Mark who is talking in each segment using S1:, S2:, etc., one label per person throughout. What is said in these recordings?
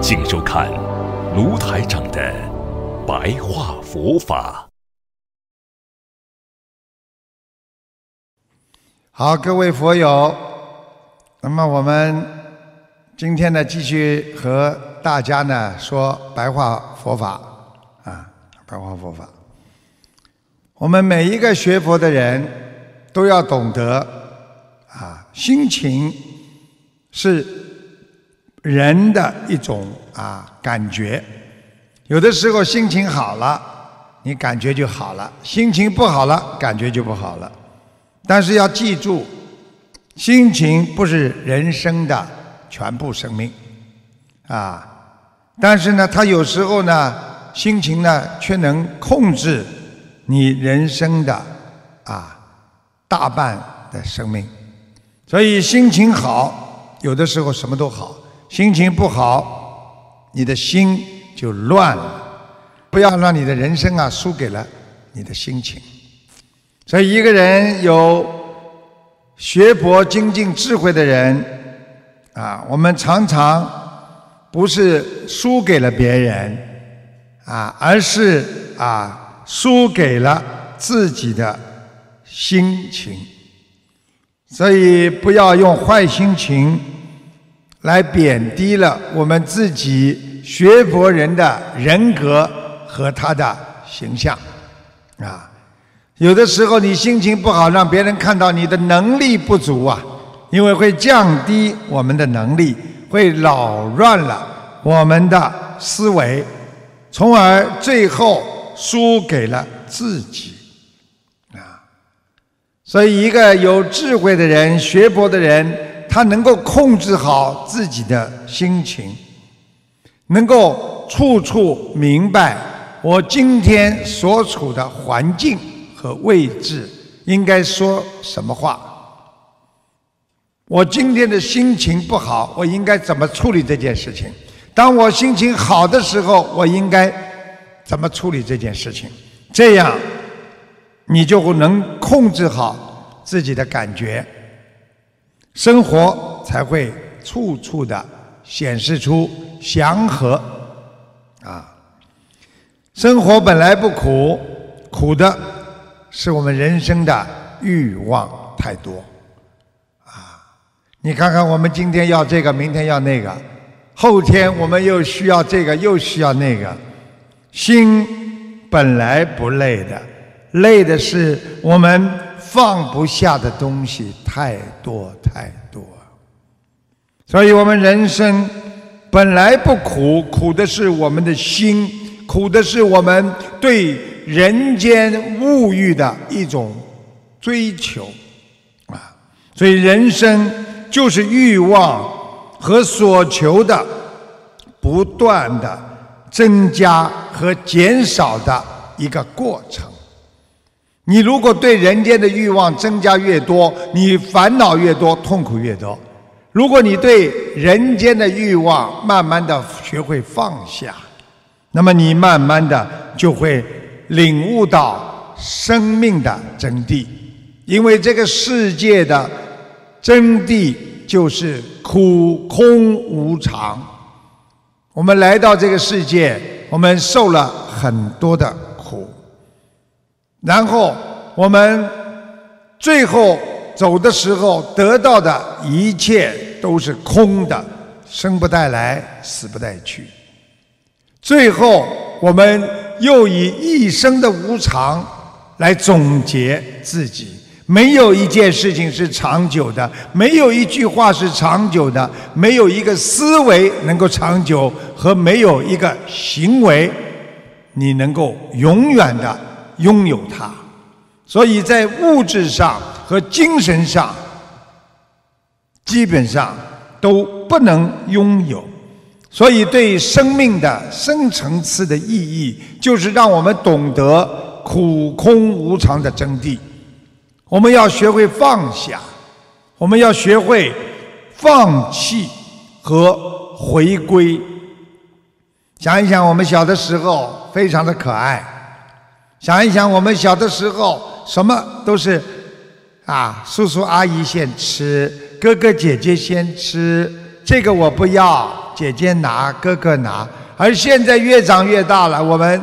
S1: 请收看卢台长的白话佛法。
S2: 好，各位佛友，那么我们今天呢，继续和大家呢说白话佛法啊，白话佛法。我们每一个学佛的人都要懂得啊，心情是。人的一种啊感觉，有的时候心情好了，你感觉就好了；心情不好了，感觉就不好了。但是要记住，心情不是人生的全部生命啊。但是呢，他有时候呢，心情呢却能控制你人生的啊大半的生命。所以心情好，有的时候什么都好。心情不好，你的心就乱了。不要让你的人生啊输给了你的心情。所以，一个人有学佛精进智慧的人啊，我们常常不是输给了别人啊，而是啊输给了自己的心情。所以，不要用坏心情。来贬低了我们自己学佛人的人格和他的形象，啊，有的时候你心情不好，让别人看到你的能力不足啊，因为会降低我们的能力，会扰乱了我们的思维，从而最后输给了自己，啊，所以一个有智慧的人，学佛的人。他能够控制好自己的心情，能够处处明白我今天所处的环境和位置应该说什么话。我今天的心情不好，我应该怎么处理这件事情？当我心情好的时候，我应该怎么处理这件事情？这样，你就能控制好自己的感觉。生活才会处处的显示出祥和啊！生活本来不苦，苦的是我们人生的欲望太多啊！你看看，我们今天要这个，明天要那个，后天我们又需要这个，又需要那个。心本来不累的，累的是我们。放不下的东西太多太多，所以我们人生本来不苦，苦的是我们的心，苦的是我们对人间物欲的一种追求啊！所以人生就是欲望和所求的不断的增加和减少的一个过程。你如果对人间的欲望增加越多，你烦恼越多，痛苦越多。如果你对人间的欲望慢慢的学会放下，那么你慢慢的就会领悟到生命的真谛。因为这个世界的真谛就是苦空无常。我们来到这个世界，我们受了很多的。然后我们最后走的时候得到的一切都是空的，生不带来，死不带去。最后我们又以一生的无常来总结自己。没有一件事情是长久的，没有一句话是长久的，没有一个思维能够长久，和没有一个行为你能够永远的。拥有它，所以在物质上和精神上，基本上都不能拥有。所以，对生命的深层次的意义，就是让我们懂得苦空无常的真谛。我们要学会放下，我们要学会放弃和回归。想一想，我们小的时候非常的可爱。想一想，我们小的时候什么都是啊，叔叔阿姨先吃，哥哥姐姐先吃，这个我不要，姐姐拿，哥哥拿。而现在越长越大了，我们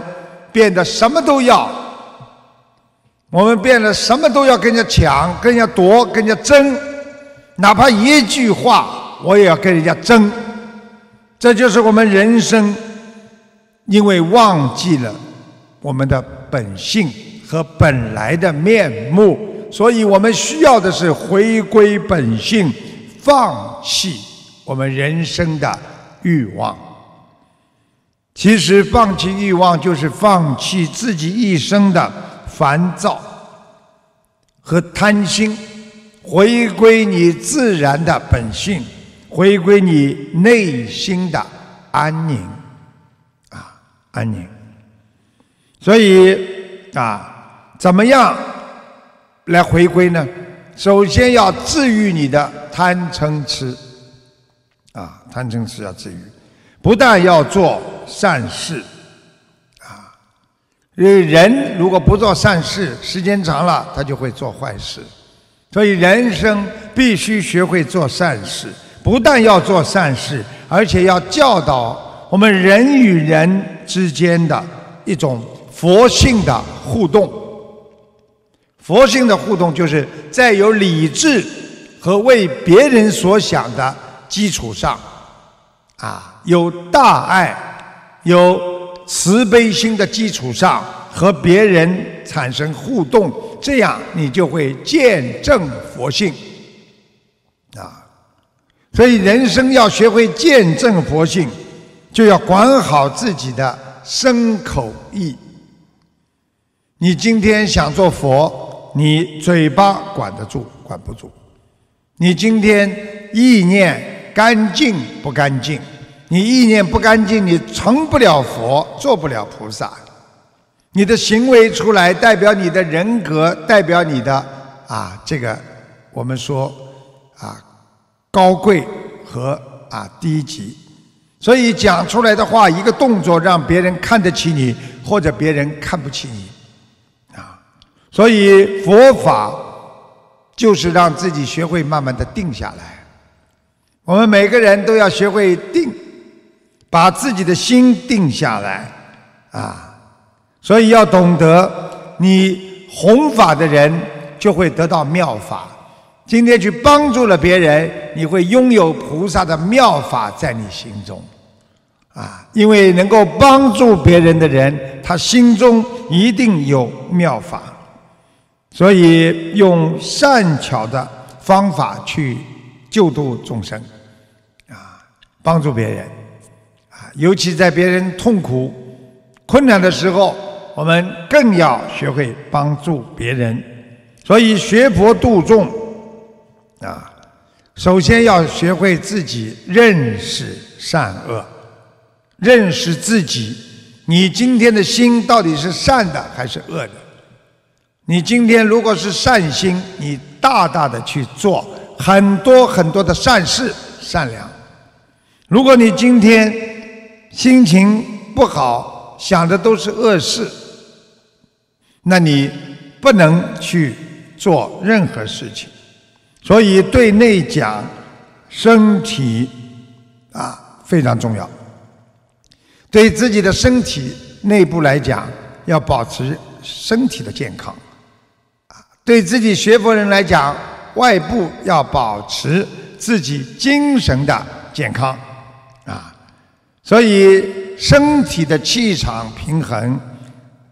S2: 变得什么都要。我们变得什么都要跟人家抢，跟人家夺，跟人家争，哪怕一句话，我也要跟人家争。这就是我们人生，因为忘记了我们的本性和本来的面目，所以我们需要的是回归本性，放弃我们人生的欲望。其实，放弃欲望就是放弃自己一生的。烦躁和贪心，回归你自然的本性，回归你内心的安宁，啊，安宁。所以啊，怎么样来回归呢？首先要治愈你的贪嗔痴，啊，贪嗔痴要治愈，不但要做善事啊。因为人如果不做善事，时间长了他就会做坏事，所以人生必须学会做善事。不但要做善事，而且要教导我们人与人之间的一种佛性的互动。佛性的互动，就是在有理智和为别人所想的基础上，啊，有大爱，有。慈悲心的基础上和别人产生互动，这样你就会见证佛性啊。所以人生要学会见证佛性，就要管好自己的身口意。你今天想做佛，你嘴巴管得住管不住？你今天意念干净不干净？你意念不干净，你成不了佛，做不了菩萨。你的行为出来，代表你的人格，代表你的啊，这个我们说啊高贵和啊低级。所以讲出来的话，一个动作让别人看得起你，或者别人看不起你。所以佛法就是让自己学会慢慢的定下来。我们每个人都要学会定。把自己的心定下来，啊，所以要懂得，你弘法的人就会得到妙法。今天去帮助了别人，你会拥有菩萨的妙法在你心中，啊，因为能够帮助别人的人，他心中一定有妙法，所以用善巧的方法去救度众生，啊，帮助别人。啊尤其在别人痛苦、困难的时候，我们更要学会帮助别人。所以学佛度众啊，首先要学会自己认识善恶，认识自己。你今天的心到底是善的还是恶的？你今天如果是善心，你大大的去做很多很多的善事、善良。如果你今天，心情不好，想的都是恶事，那你不能去做任何事情。所以对内讲，身体啊非常重要。对自己的身体内部来讲，要保持身体的健康；对自己学佛人来讲，外部要保持自己精神的健康啊。所以身体的气场平衡，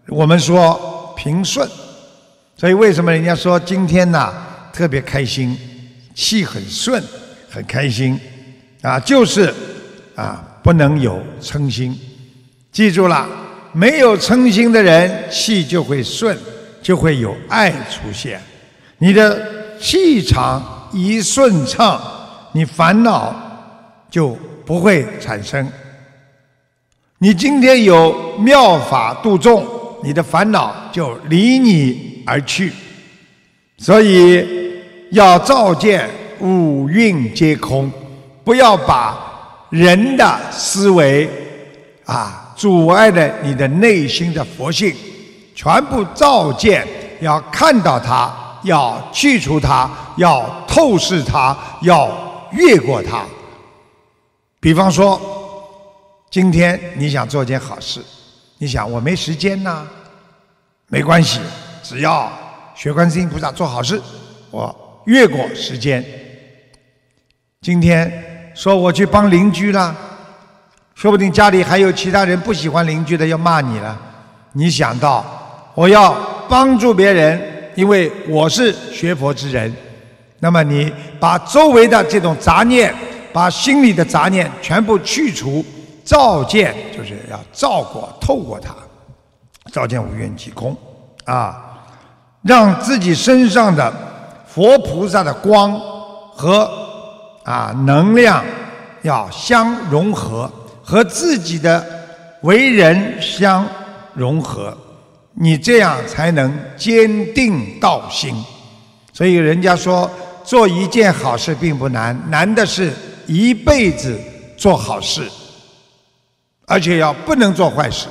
S2: 我们说平顺。所以为什么人家说今天呢特别开心，气很顺，很开心啊？就是啊，不能有嗔心。记住了，没有嗔心的人，气就会顺，就会有爱出现。你的气场一顺畅，你烦恼就不会产生。你今天有妙法度众，你的烦恼就离你而去。所以要照见五蕴皆空，不要把人的思维啊阻碍了你的内心的佛性，全部照见，要看到它，要去除它，要透视它，要越过它。比方说，今天你想做件好事，你想我没时间呐，没关系，只要。学观世音菩萨做好事，我越过时间。今天说我去帮邻居了，说不定家里还有其他人不喜欢邻居的要骂你了。你想到我要帮助别人，因为我是学佛之人，那么你把周围的这种杂念，把心里的杂念全部去除，照见就是要照过、透过它，照见五蕴即空啊。让自己身上的佛菩萨的光和啊能量要相融合，和自己的为人相融合，你这样才能坚定道心。所以人家说，做一件好事并不难，难的是一辈子做好事，而且要不能做坏事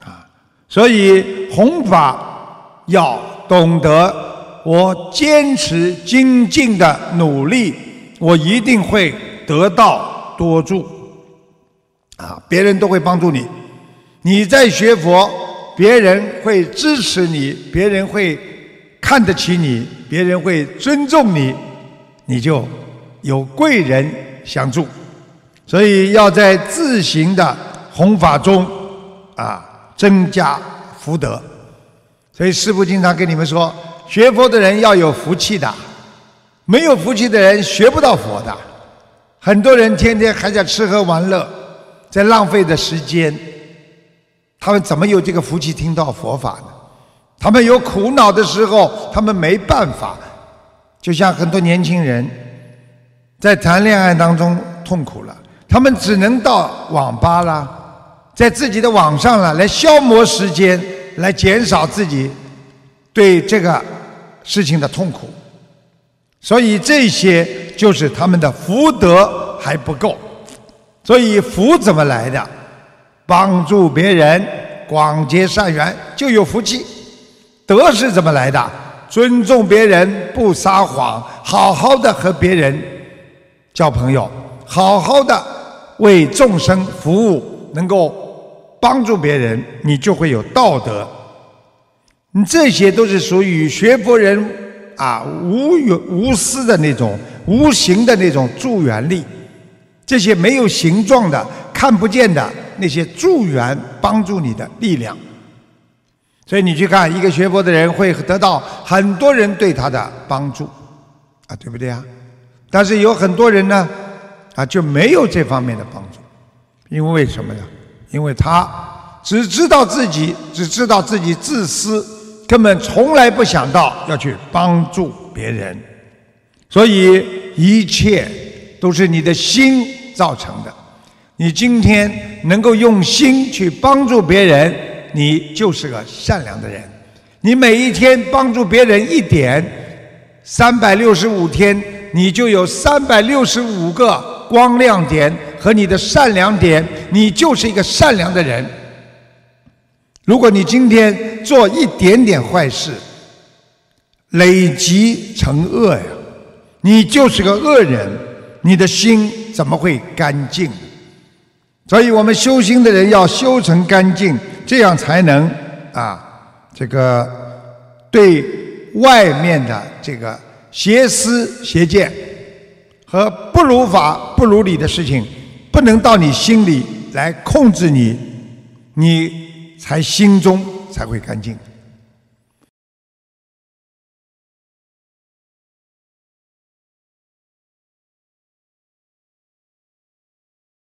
S2: 啊。所以弘法要。懂得我坚持精进的努力，我一定会得到多助。啊，别人都会帮助你，你在学佛，别人会支持你，别人会看得起你，别人会尊重你，你就有贵人相助。所以要在自行的弘法中啊，增加福德。所以师父经常跟你们说，学佛的人要有福气的，没有福气的人学不到佛的。很多人天天还在吃喝玩乐，在浪费的时间，他们怎么有这个福气听到佛法呢？他们有苦恼的时候，他们没办法。就像很多年轻人在谈恋爱当中痛苦了，他们只能到网吧啦，在自己的网上了来消磨时间。来减少自己对这个事情的痛苦，所以这些就是他们的福德还不够。所以福怎么来的？帮助别人、广结善缘就有福气。德是怎么来的？尊重别人、不撒谎、好好的和别人交朋友、好好的为众生服务，能够。帮助别人，你就会有道德。你这些都是属于学佛人啊，无有无私的那种无形的那种助缘力。这些没有形状的、看不见的那些助缘帮助你的力量。所以你去看一个学佛的人，会得到很多人对他的帮助，啊，对不对啊？但是有很多人呢，啊，就没有这方面的帮助，因为什么呢？因为他只知道自己，只知道自己自私，根本从来不想到要去帮助别人，所以一切都是你的心造成的。你今天能够用心去帮助别人，你就是个善良的人。你每一天帮助别人一点，三百六十五天，你就有三百六十五个光亮点。和你的善良点，你就是一个善良的人。如果你今天做一点点坏事，累积成恶呀，你就是个恶人，你的心怎么会干净？所以我们修心的人要修成干净，这样才能啊，这个对外面的这个邪思邪见和不如法不如理的事情。不能到你心里来控制你，你才心中才会干净。